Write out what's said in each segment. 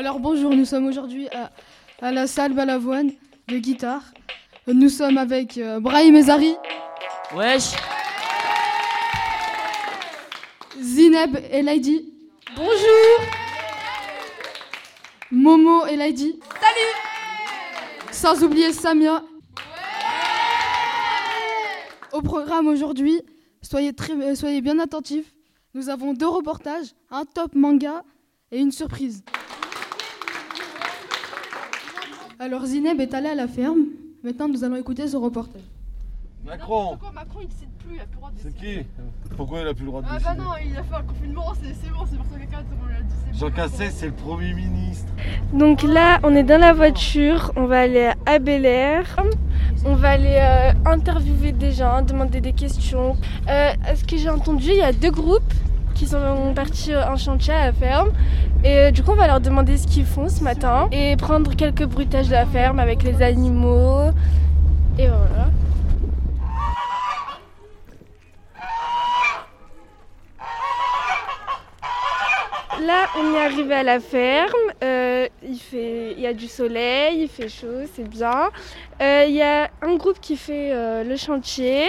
Alors bonjour, nous sommes aujourd'hui à, à la salle Balavoine de guitare. Nous sommes avec euh, Brahim Ezari, Wesh Zineb et Laidi. Bonjour Momo et Laidi. Salut Sans oublier Samia. Au programme aujourd'hui, soyez, très, euh, soyez bien attentifs. Nous avons deux reportages, un top manga et une surprise. Alors Zineb est allé à la ferme. Maintenant, nous allons écouter ce reportage. Macron, Macron il décide plus, il a plus le droit de c'est qui Pourquoi il a plus le droit de Ah décider bah non, il a fait un confinement, c'est c'est bon, c'est pour ça que quelqu'un on l'a dit. c'est Jean bon. Cassès, c'est le Premier ministre. Donc là, on est dans la voiture, on va aller à Bel Air. On va aller euh, interviewer des gens, demander des questions. Euh, à ce que j'ai entendu, il y a deux groupes qui sont partis en chantier à la ferme. Et euh, du coup, on va leur demander ce qu'ils font ce matin et prendre quelques bruitages de la ferme avec les animaux. Et voilà. Là, on est arrivé à la ferme. Euh, il, fait, il y a du soleil, il fait chaud, c'est bien. Euh, il y a un groupe qui fait euh, le chantier.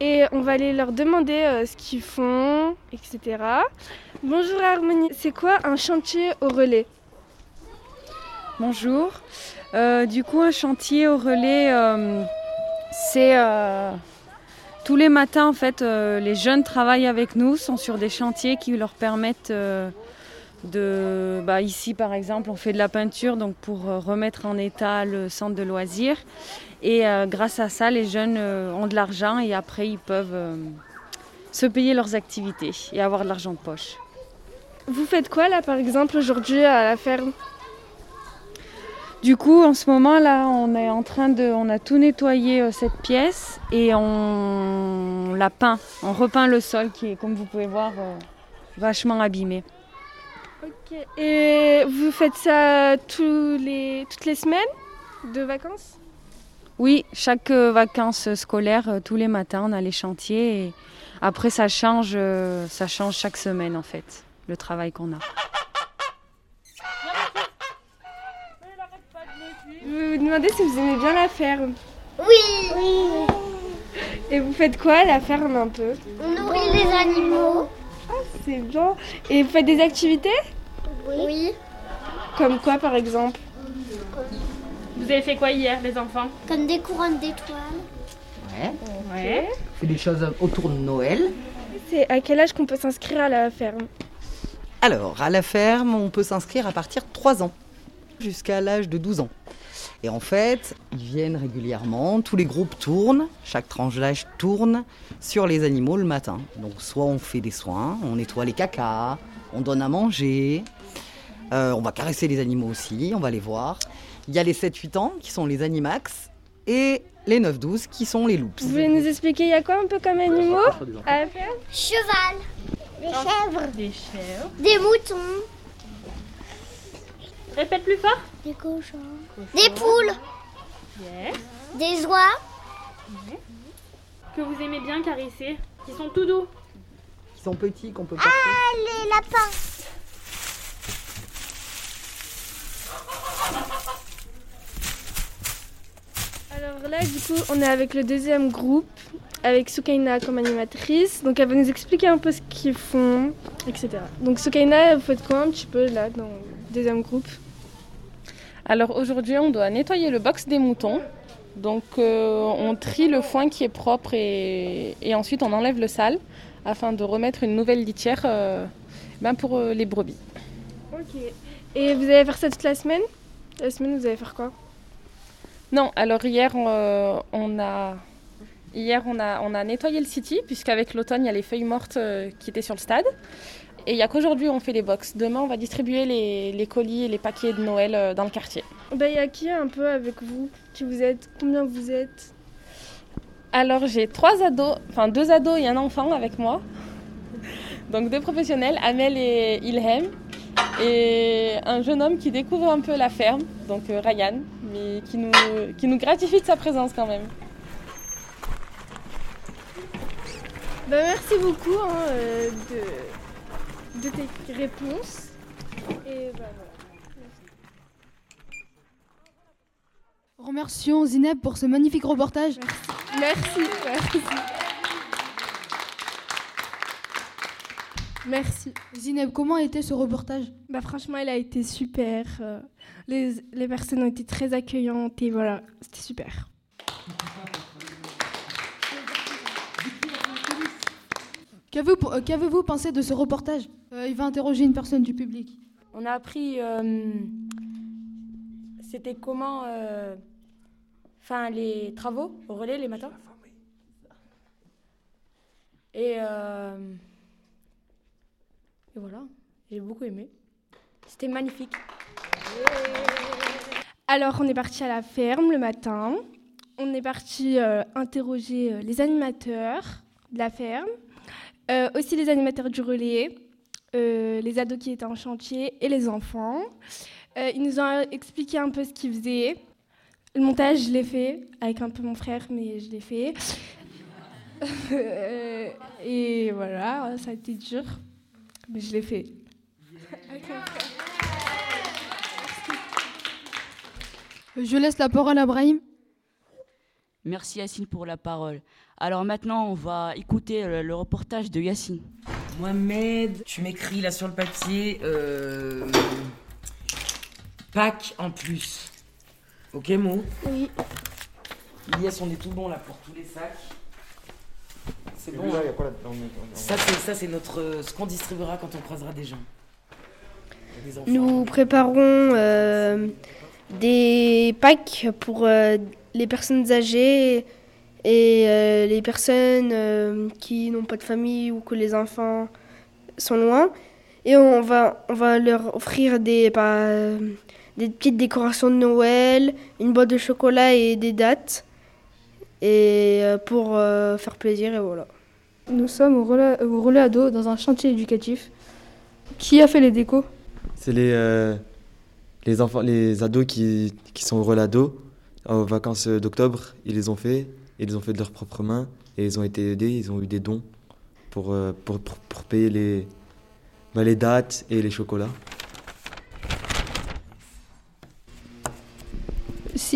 Et on va aller leur demander euh, ce qu'ils font, etc. Bonjour Harmonie, c'est quoi un chantier au relais? Bonjour. Euh, du coup, un chantier au relais, euh, c'est tous les matins en fait, les jeunes travaillent avec nous, sont sur des chantiers qui leur permettent de, bah, ici par exemple, on fait de la peinture donc pour euh, remettre en état le centre de loisirs. Et euh, grâce à ça, les jeunes euh, ont de l'argent et après ils peuvent euh, se payer leurs activités et avoir de l'argent de poche. Vous faites quoi là par exemple aujourd'hui à la ferme? Du coup, en ce moment là, on est en train de, on a tout nettoyé euh, cette pièce et on la peint, on repeint le sol qui est, comme vous pouvez voir, euh, vachement abîmé. Ok. Et vous faites ça tous les, toutes les semaines de vacances? Oui, chaque euh, vacances scolaires, euh, tous les matins, on a les chantiers et après ça change, euh, ça change chaque semaine en fait, le travail qu'on a. Je vais vous demander si vous aimez bien la ferme? Oui, Et vous faites quoi à la ferme un peu? On nourrit les animaux. C'est bien. Et vous faites des activités? Oui, Comme quoi par exemple Vous avez fait quoi hier, les enfants? Comme des couronnes d'étoiles. Ouais. Ouais. On fait des choses autour de Noël. C'est à quel âge qu'on peut s'inscrire à la ferme? Alors, à la ferme, on peut s'inscrire à partir de 3 ans, jusqu'à l'âge de 12 ans. Et en fait, ils viennent régulièrement, tous les groupes tournent, chaque tranche d'âge tourne sur les animaux le matin. Donc, soit on fait des soins, on nettoie les cacas, on donne à manger, euh, on va caresser les animaux aussi, on va les voir. Il y a les 7-8 ans qui sont les animax et les 9-12 qui sont les loups. Vous voulez nous expliquer il y a quoi un peu comme animaux à Cheval, des chèvres, Des chèvres. des moutons, Répète plus fort. des cochons, des poules, Yes. des oies, Que vous aimez bien caresser. Qui sont tout doux. Sont petits, qu'on peut porter. les lapins. Alors là, du coup, on est avec le deuxième groupe, avec Soukaina comme animatrice. Donc elle va nous expliquer un peu ce qu'ils font, etc. Donc Soukaina, vous faites quoi un petit peu là dans le deuxième groupe? Alors aujourd'hui, on doit nettoyer le box des moutons. Donc euh, on trie le foin qui est propre et, et ensuite on enlève le sale afin de remettre une nouvelle litière euh, ben pour euh, les brebis. Ok. Et vous allez faire ça toute la semaine? La semaine, vous allez faire quoi? Non, alors hier euh, on a hier on a on a nettoyé le city puisqu'avec l'automne il y a les feuilles mortes euh, qui étaient sur le stade. Et il n'y a qu'aujourd'hui on fait les box. Demain on va distribuer les, les colis et les paquets de Noël euh, dans le quartier. Ben, il y a qui un peu avec vous? Qui vous êtes? Combien vous êtes? Alors j'ai trois ados, enfin deux ados et un enfant avec moi. Donc deux professionnels, Amel et Ilhem. Et un jeune homme qui découvre un peu la ferme, donc euh, Ryan, mais qui nous, gratifie de sa présence quand même. Ben, merci beaucoup hein, euh, de, tes réponses. Et ben, voilà. Remercions Zineb pour ce magnifique reportage merci. Merci. Zineb, comment était ce reportage? Bah franchement, il a été super. euh, Les, les personnes ont été très accueillantes et voilà, c'était super. Qu'avez-vous euh, qu'avez-vous pensé de ce reportage? Euh, Il va interroger une personne du public. On a appris euh, c'était comment euh, enfin les travaux au relais les matins. Et, euh, et voilà, j'ai beaucoup aimé. C'était magnifique. Alors, on est parti à la ferme le matin. On est parti euh, interroger euh, les animateurs de la ferme, aussi les animateurs du relais, les ados qui étaient en chantier et les enfants. Ils nous ont expliqué un peu ce qu'ils faisaient. Le montage, je l'ai fait avec un peu mon frère, mais je l'ai fait. Euh, et voilà, ça a été dur, mais je l'ai fait. Avec mon frère. Je laisse la parole à Brahim. Merci Yacine pour la parole. Alors maintenant, on va écouter le, le reportage de Yacine. Mohamed, tu m'écris là sur le papier euh, Pâques en plus. Ok, Mo? Oui. Ilias, on est tout bon là pour tous les sacs. C'est bon. là, hein y a quoi là-dedans? On est- Ça, c'est ça, c'est notre euh, ce qu'on distribuera quand on croisera des gens. Des enfants. Nous préparons euh, des packs pour euh, les personnes âgées et euh, les personnes euh, qui n'ont pas de famille ou que les enfants sont loin. Et on va, on va leur offrir des, bah, euh, des petites décorations de Noël, une boîte de chocolat et des dates. Et euh, pour euh, faire plaisir, et voilà. Nous sommes au relais, au relais ado dans un chantier éducatif. Qui a fait les décos? C'est les, euh, les enfants, les ados qui, qui sont au relais ado. Aux vacances d'octobre, ils les ont fait. Ils les ont fait de leurs propres mains. Et ils ont été aidés, ils ont eu des dons pour, euh, pour, pour, pour payer les, bah, les dates et les chocolats.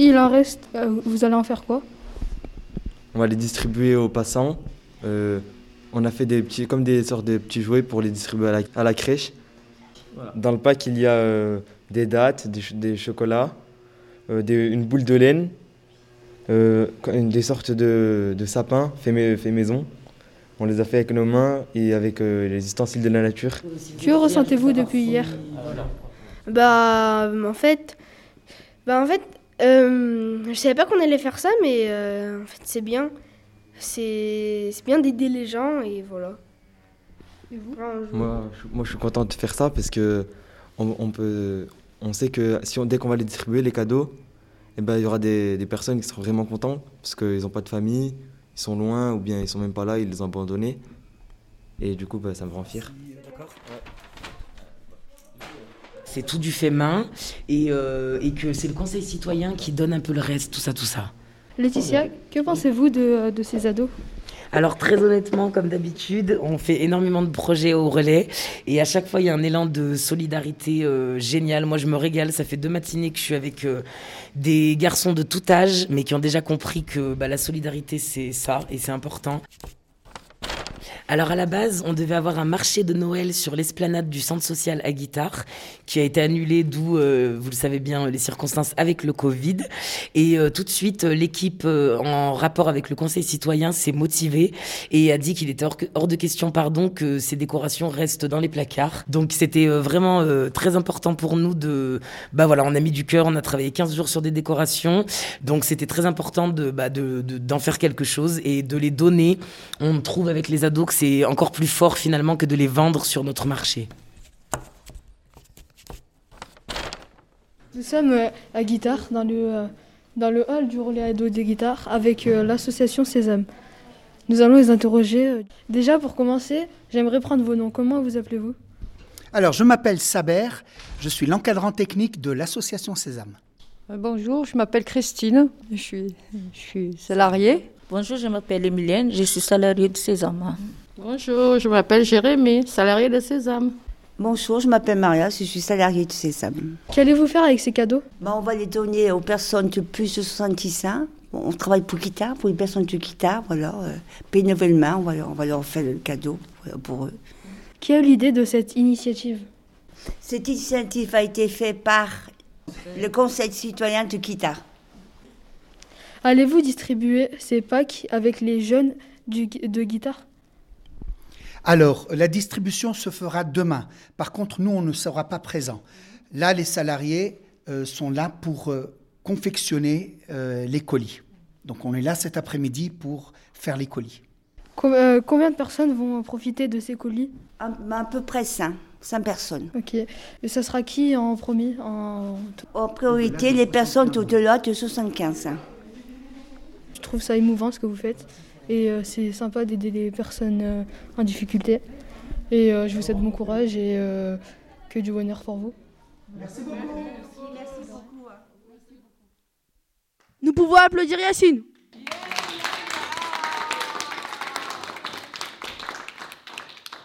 S'il en reste, euh, vous allez en faire quoi? On va les distribuer aux passants. Euh, on a fait des petits, comme des sortes de petits jouets pour les distribuer à la, à la crèche. Dans le pack, il y a euh, des dates, des, ch- des chocolats, euh, des- une boule de laine, euh, une- des sortes de, de sapins faits faits maison. On les a fait avec nos mains et avec euh, les ustensiles de la nature. Que ressentez-vous depuis hier? Bah, en fait, bah, en fait, euh, je savais pas qu'on allait faire ça, mais euh, en fait, c'est bien. C'est c'est bien d'aider les gens et voilà. Et vous Moi, je, moi, je suis content de faire ça parce que on, on peut, on sait que si on, dès qu'on va les distribuer les cadeaux, eh ben, il y aura des, des personnes qui seront vraiment contents parce qu'ils n'ont pas de famille, ils sont loin ou bien ils sont même pas là, ils les ont abandonnés. Et du coup, bah, ça me rend fier. C'est tout du fait main et, euh, et que c'est le conseil citoyen qui donne un peu le reste, tout ça, tout ça. Laetitia, que pensez-vous de, de ces ados? Alors très honnêtement, comme d'habitude, on fait énormément de projets au relais et à chaque fois il y a un élan de solidarité euh, génial. Moi je me régale, ça fait deux matinées que je suis avec euh, des garçons de tout âge mais qui ont déjà compris que bah, la solidarité c'est ça et c'est important. Alors à la base, on devait avoir un marché de Noël sur l'esplanade du centre social à Guitare, qui a été annulé, d'où, euh, vous le savez bien, les circonstances avec le Covid. Et euh, tout de suite, euh, l'équipe, en rapport avec le Conseil citoyen, s'est motivée et a dit qu'il était hors, de question, pardon, que ces décorations restent dans les placards. Donc c'était vraiment très important pour nous de, bah voilà, on a mis du cœur, on a travaillé 15 jours sur des décorations, donc c'était très important de, bah, de, de- d'en faire quelque chose et de les donner. On trouve avec les ados que c'est encore plus fort finalement que de les vendre sur notre marché. Nous sommes euh, à Guitare, dans le, euh, dans le hall du relais ado des guitares, avec euh, l'association Sésame. Nous allons les interroger. Déjà, pour commencer, j'aimerais prendre vos noms. Comment vous appelez-vous? Alors, je m'appelle Saber, je suis l'encadrant technique de l'association Sésame. Bonjour, je m'appelle Christine, je suis, je suis salariée. Bonjour, je m'appelle Emilienne, je suis salariée de Sésame. Bonjour, je m'appelle Jérémy, salarié de Sésame. Bonjour, je m'appelle Maria, je suis salariée de Sésame. Qu'allez-vous faire avec ces cadeaux? Bah, on va les donner aux personnes de plus de 70 ans. Bon, on travaille pour Guitare, pour les personnes de Guitare, voilà. Euh, bénévolement, on va, leur- on va leur faire le cadeau pour eux. Qui a eu l'idée de cette initiative? Cette initiative a été faite par le Conseil citoyen de Guitare. Allez-vous distribuer ces packs avec les jeunes du, de guitare? Alors, la distribution se fera demain. Par contre, nous, on ne sera pas présents. Là, les salariés euh, sont là pour euh, confectionner euh, les colis. Donc, on est là cet après-midi pour faire les colis. Com- euh, Combien de personnes vont profiter de ces colis? À, à peu près 5, 5 personnes. Ok. Et ça sera qui en premier? En... En priorité, les personnes au-delà de 75 ans. Je trouve ça émouvant ce que vous faites. Et euh, c'est sympa d'aider les personnes euh, en difficulté. Et euh, je vous souhaite bon courage et euh, que du bonheur pour vous. Merci beaucoup. Nous pouvons applaudir Yacine.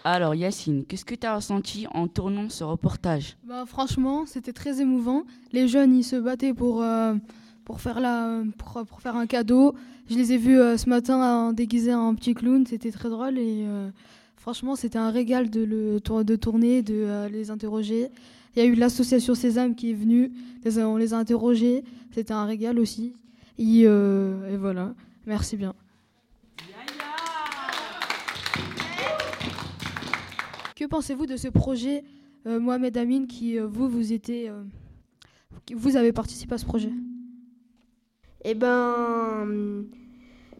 Alors Yacine, qu'est-ce que tu as ressenti en tournant ce reportage? Bah, franchement, c'était très émouvant. Les jeunes, ils se battaient pour, euh, pour, faire, la, pour, pour faire un cadeau. Je les ai vus euh, ce matin déguisés en petit clown. C'était très drôle. Et euh, franchement, c'était un régal de, le, de tourner, de euh, les interroger. Il y a eu l'association Sésame qui est venue. On les a interrogés. C'était un régal aussi. Et, voilà. Merci bien. Que pensez-vous de ce projet, Mohamed Amin, qui vous, vous étiez, vous avez participé à ce projet? Eh ben,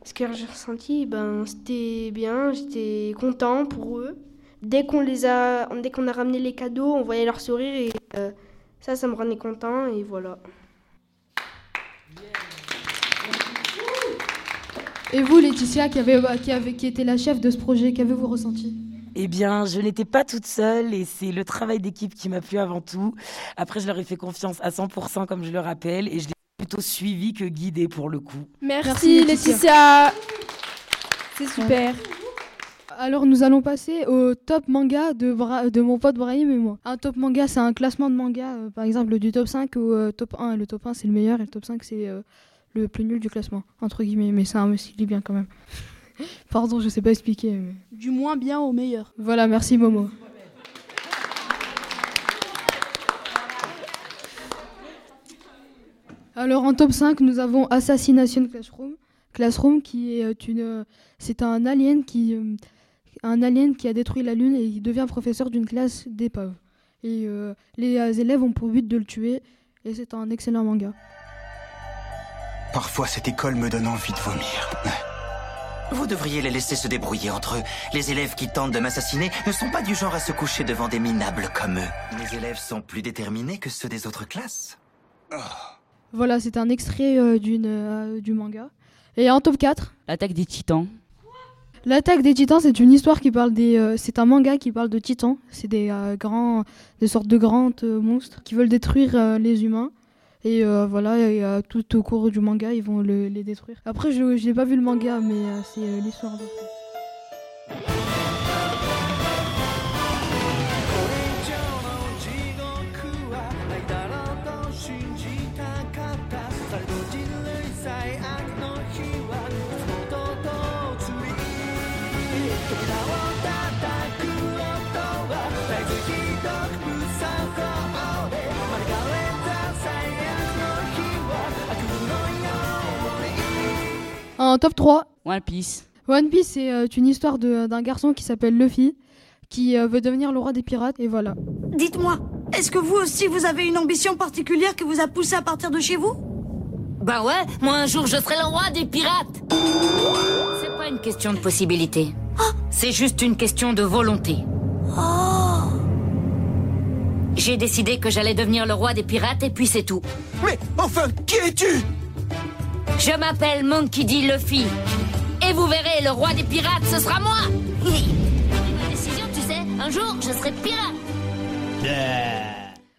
ce que j'ai ressenti, ben, c'était bien, j'étais content pour eux. Dès qu'on les a, dès qu'on a ramené les cadeaux, on voyait leur sourire et euh, ça, ça me rendait content et voilà. Et vous, Laetitia, qui, avait, qui, avait, qui était la chef de ce projet, qu'avez-vous ressenti? Eh bien, je n'étais pas toute seule et c'est le travail d'équipe qui m'a plu avant tout. Après, je leur ai fait confiance à 100% comme je le rappelle et je l'ai plutôt suivi que guidé pour le coup. Merci, Laetitia. C'est super. Alors nous allons passer au top manga de, Bra- de mon pote Brahim et moi. Un top manga, c'est un classement de manga, euh, par exemple du top 5 au euh, top 1. Le top 1 c'est le meilleur et le top 5 c'est euh, le plus nul du classement, entre guillemets. Mais ça me dit bien quand même. Pardon, je sais pas expliquer. mais- Du moins bien au meilleur. Voilà, merci Momo. Alors en top 5, nous avons Assassination Classroom. Classroom qui est euh, une euh, c'est un alien qui euh, un alien qui a détruit la lune et il devient professeur d'une classe d'épaves. Et les élèves ont pour but de le tuer et c'est un excellent manga. Parfois, cette école me donne envie de vomir. Vous devriez les laisser se débrouiller entre eux. Les élèves qui tentent de m'assassiner ne sont pas du genre à se coucher devant des minables comme eux. Mes élèves sont plus déterminés que ceux des autres classes. Voilà, c'est un extrait euh, d'une euh, du manga. Et en top 4, L'attaque des titans. L'attaque des titans, c'est une histoire qui parle des. euh, c'est un manga qui parle de titans. C'est des euh, grands, des sortes de grands euh, monstres qui veulent détruire les humains. Et voilà, et, tout au cours du manga, ils vont le- les détruire. Après, je n'ai pas vu le manga, mais c'est l'histoire de. En top 3, One Piece. One Piece, c'est euh, une histoire de- d'un garçon qui s'appelle Luffy, qui euh, veut devenir le roi des pirates, et voilà. Dites-moi, est-ce que vous aussi vous avez une ambition particulière qui vous a poussé à partir de chez vous? Bah ouais, moi un jour je serai le roi des pirates. C'est pas une question de possibilité. C'est juste une question de volonté. J'ai décidé que j'allais devenir le roi des pirates et puis c'est tout. Mais enfin, qui es-tu? Je m'appelle Monkey D. Luffy. Et vous verrez, le roi des pirates, ce sera moi Ma décision, tu sais, un jour je serai pirate.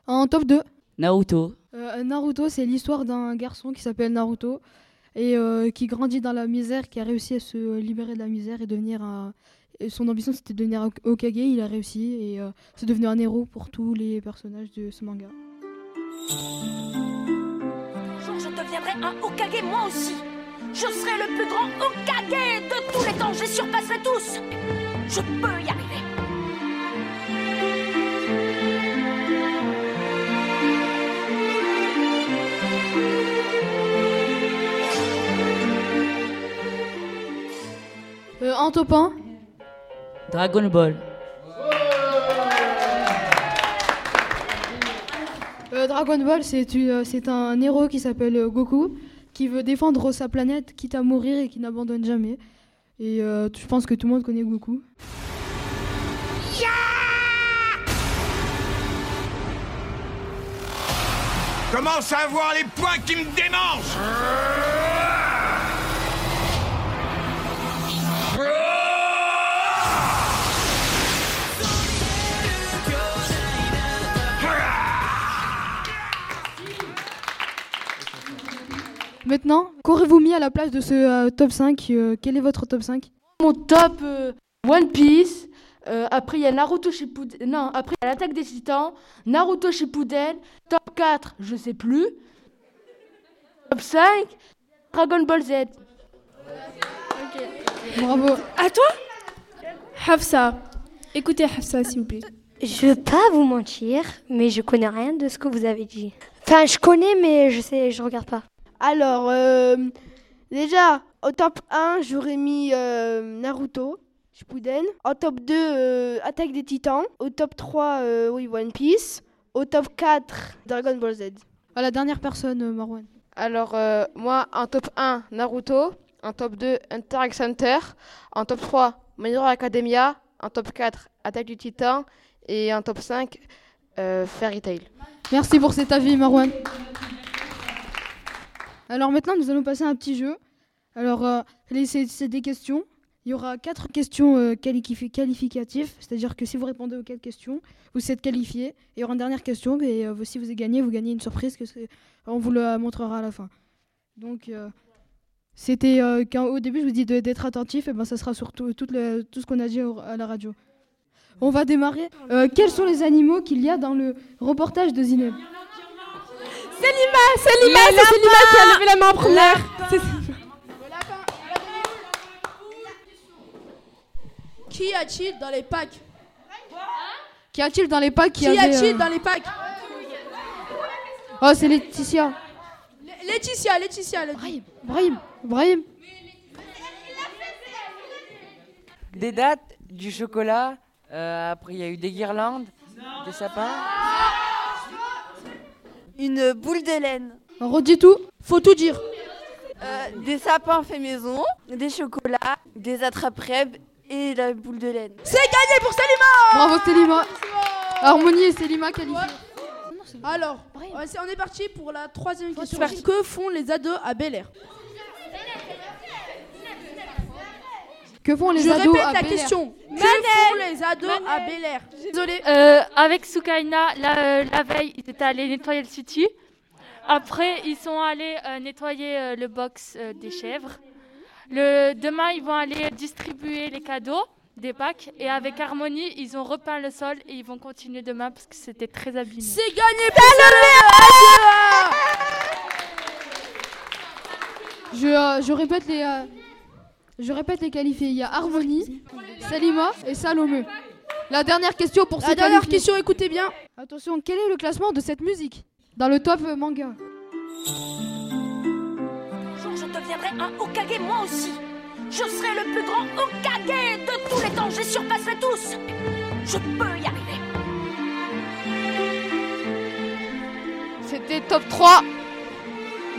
En top 2, Naruto. Euh, Naruto, c'est l'histoire d'un garçon qui s'appelle Naruto et euh, qui grandit dans la misère, qui a réussi à se libérer de la misère et devenir un, Et son ambition c'était de devenir Hokage, il a réussi et euh, c'est devenu un héros pour tous les personnages de ce manga. Jour, je deviendrai un Hokage moi aussi. Je serai le plus grand Hokage de tous les temps. Je les surpasserai tous. Je peux y arriver. Euh, en top 1, Dragon Ball. Dragon Ball euh, c'est un héros qui s'appelle euh, Goku qui veut défendre sa planète quitte à mourir et qui n'abandonne jamais. Et euh, je pense que tout le monde connaît Goku. Commence à les poings qui me Maintenant, qu'aurez-vous mis à la place de ce euh, top 5 euh, Quel est votre top 5 Mon top euh, One Piece. euh, après, il y a Naruto Shippuden. Non, après, il y a l'attaque des titans. Naruto Shippuden. Top 4, je sais plus. Top 5, Dragon Ball Z. Bravo. À toi? Hafsa. Écoutez Hafsa, s'il vous plaît. Je veux pas vous mentir, mais je connais rien de ce que vous avez dit. Enfin, je connais, mais je sais, je regarde pas. Alors, euh, déjà, au top 1, j'aurais mis euh, Naruto, Shippuden. Au top 2, euh, Attaque des Titans. Au top 3, euh, oui, One Piece. Au top 4, Dragon Ball Z. À la dernière personne, euh, Marwan. Alors, euh, moi, en top 1, Naruto. En top 2, Hunter x Hunter. En top 3, My Hero Academia. En top 4, Attaque du Titan. Et en top 5, euh, Fairy Tail. Merci pour cet avis, Marwan. Alors maintenant, nous allons passer à un petit jeu. Alors, euh, c'est des questions. Il y aura quatre questions euh, qualifi- qualificatives, c'est-à-dire que si vous répondez aux quatre questions, vous êtes qualifié. Il y aura une dernière question, et euh, si vous avez gagné, vous gagnez une surprise que on vous la montrera à la fin. Donc, c'était euh, quand au début je vous dis d'être attentif, et ben ça sera surtout tout, tout ce qu'on a dit à la radio. On va démarrer. Quels sont les animaux qu'il y a dans le reportage de Zineb? C'est Lima, c'est Lima, c'est Lima qui a levé la main en première. C'est- Qui a-t-il dans les packs Qu'y a-t-il dans les packs Qui a-t-il dans les packs Oh, c'est Laetitia. Laetitia, Laetitia. dit. Brahim, Brahim. Des dates, du chocolat, euh, après il y a eu des guirlandes, des sapins. Une boule de laine. On redit tout Faut tout dire. Euh, des sapins fait maison, des chocolats, des attrape-rêves et la boule de laine. C'est gagné pour Salima Bravo Célima. Harmonie et Célima qualifiées. Alors, on est- on est parti pour la troisième question. Que font les ados à Bel Air Que font les Je ados répète à la Bel Air question. Que font les ados à Bel Air Désolé. Euh, avec Soukaina, la, euh, la veille, ils étaient allés nettoyer le city. Après, ils sont allés euh, nettoyer euh, le box euh, des chèvres. Le, demain, ils vont aller distribuer les cadeaux des packs. Et avec Harmonie, ils ont repeint le sol et ils vont continuer demain parce que c'était très abîmé. C'est gagné pour Salima Je, euh, je répète les euh, je répète les qualifiés. Il y a Harmonie, Salima et Salomé. La dernière question pour La ces dernière qualifiés. question, écoutez bien. Attention, quel est le classement de cette musique dans le top euh, manga? Un jour, je deviendrai un Hokage moi aussi. Je serai le plus grand Hokage de tous les temps. Je les surpasserai tous. Je peux y arriver. C'était top 3.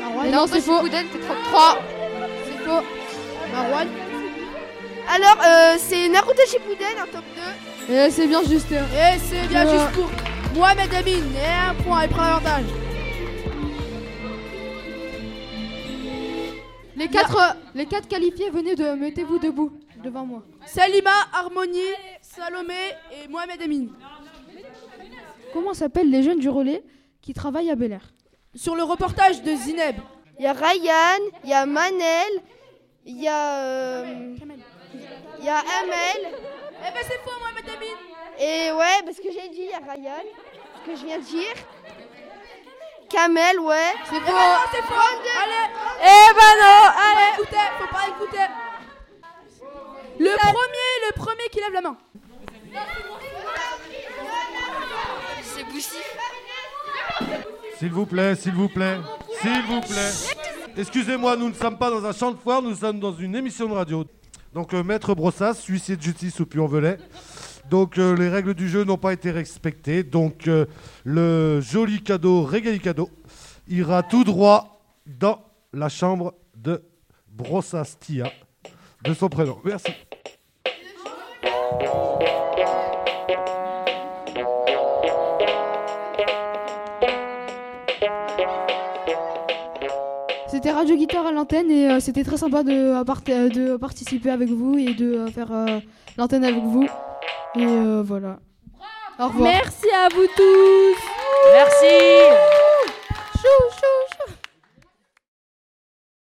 Marwan, Non, c'est faux. c'était top 3. C'est faux. Marwan. Alors, euh, c'est Naruto Shippuden en top 2. Et c'est bien juste. Et c'est bien euh, juste pour Mohamed Amin. Et un point, il prend l'avantage. Les quatre, euh, les quatre qualifiés, venez de mettez-vous debout devant moi. Salima, Harmonie, Salomé et Mohamed Amin. Comment s'appellent les jeunes du relais qui travaillent à Bel Air? Sur le reportage de Zineb. Il y a Ryan, il y a Manel, il y a. euh, il y a Amel. Eh ben c'est faux, Mohamed Amin. Et ouais, parce que j'ai dit, il y a Ryan. Ce que je viens de dire. Kamel, ouais. C'est faux. c'est faux. Allez. Eh ben non, Faut pas allez. écouter, faut pas écouter. Le premier, le premier qui lève la main. C'est Boussif. S'il vous plaît, s'il vous plaît, s'il vous plaît. Excusez-moi, nous ne sommes pas dans un champ de foire, nous sommes dans une émission de radio. Donc, euh, Maître Brossas, huissier de justice au Puy-en-Velay. Donc, euh, les règles du jeu n'ont pas été respectées. Donc, euh, le joli cadeau, régali cadeau, ira tout droit dans la chambre de Brossas Tia, de son prénom. Merci. C'était Radio Guitare à l'antenne et euh, c'était très sympa de, euh, part- euh, de participer avec vous et de euh, faire euh, l'antenne avec vous. Et euh, voilà. Au revoir. Merci à vous tous. Merci.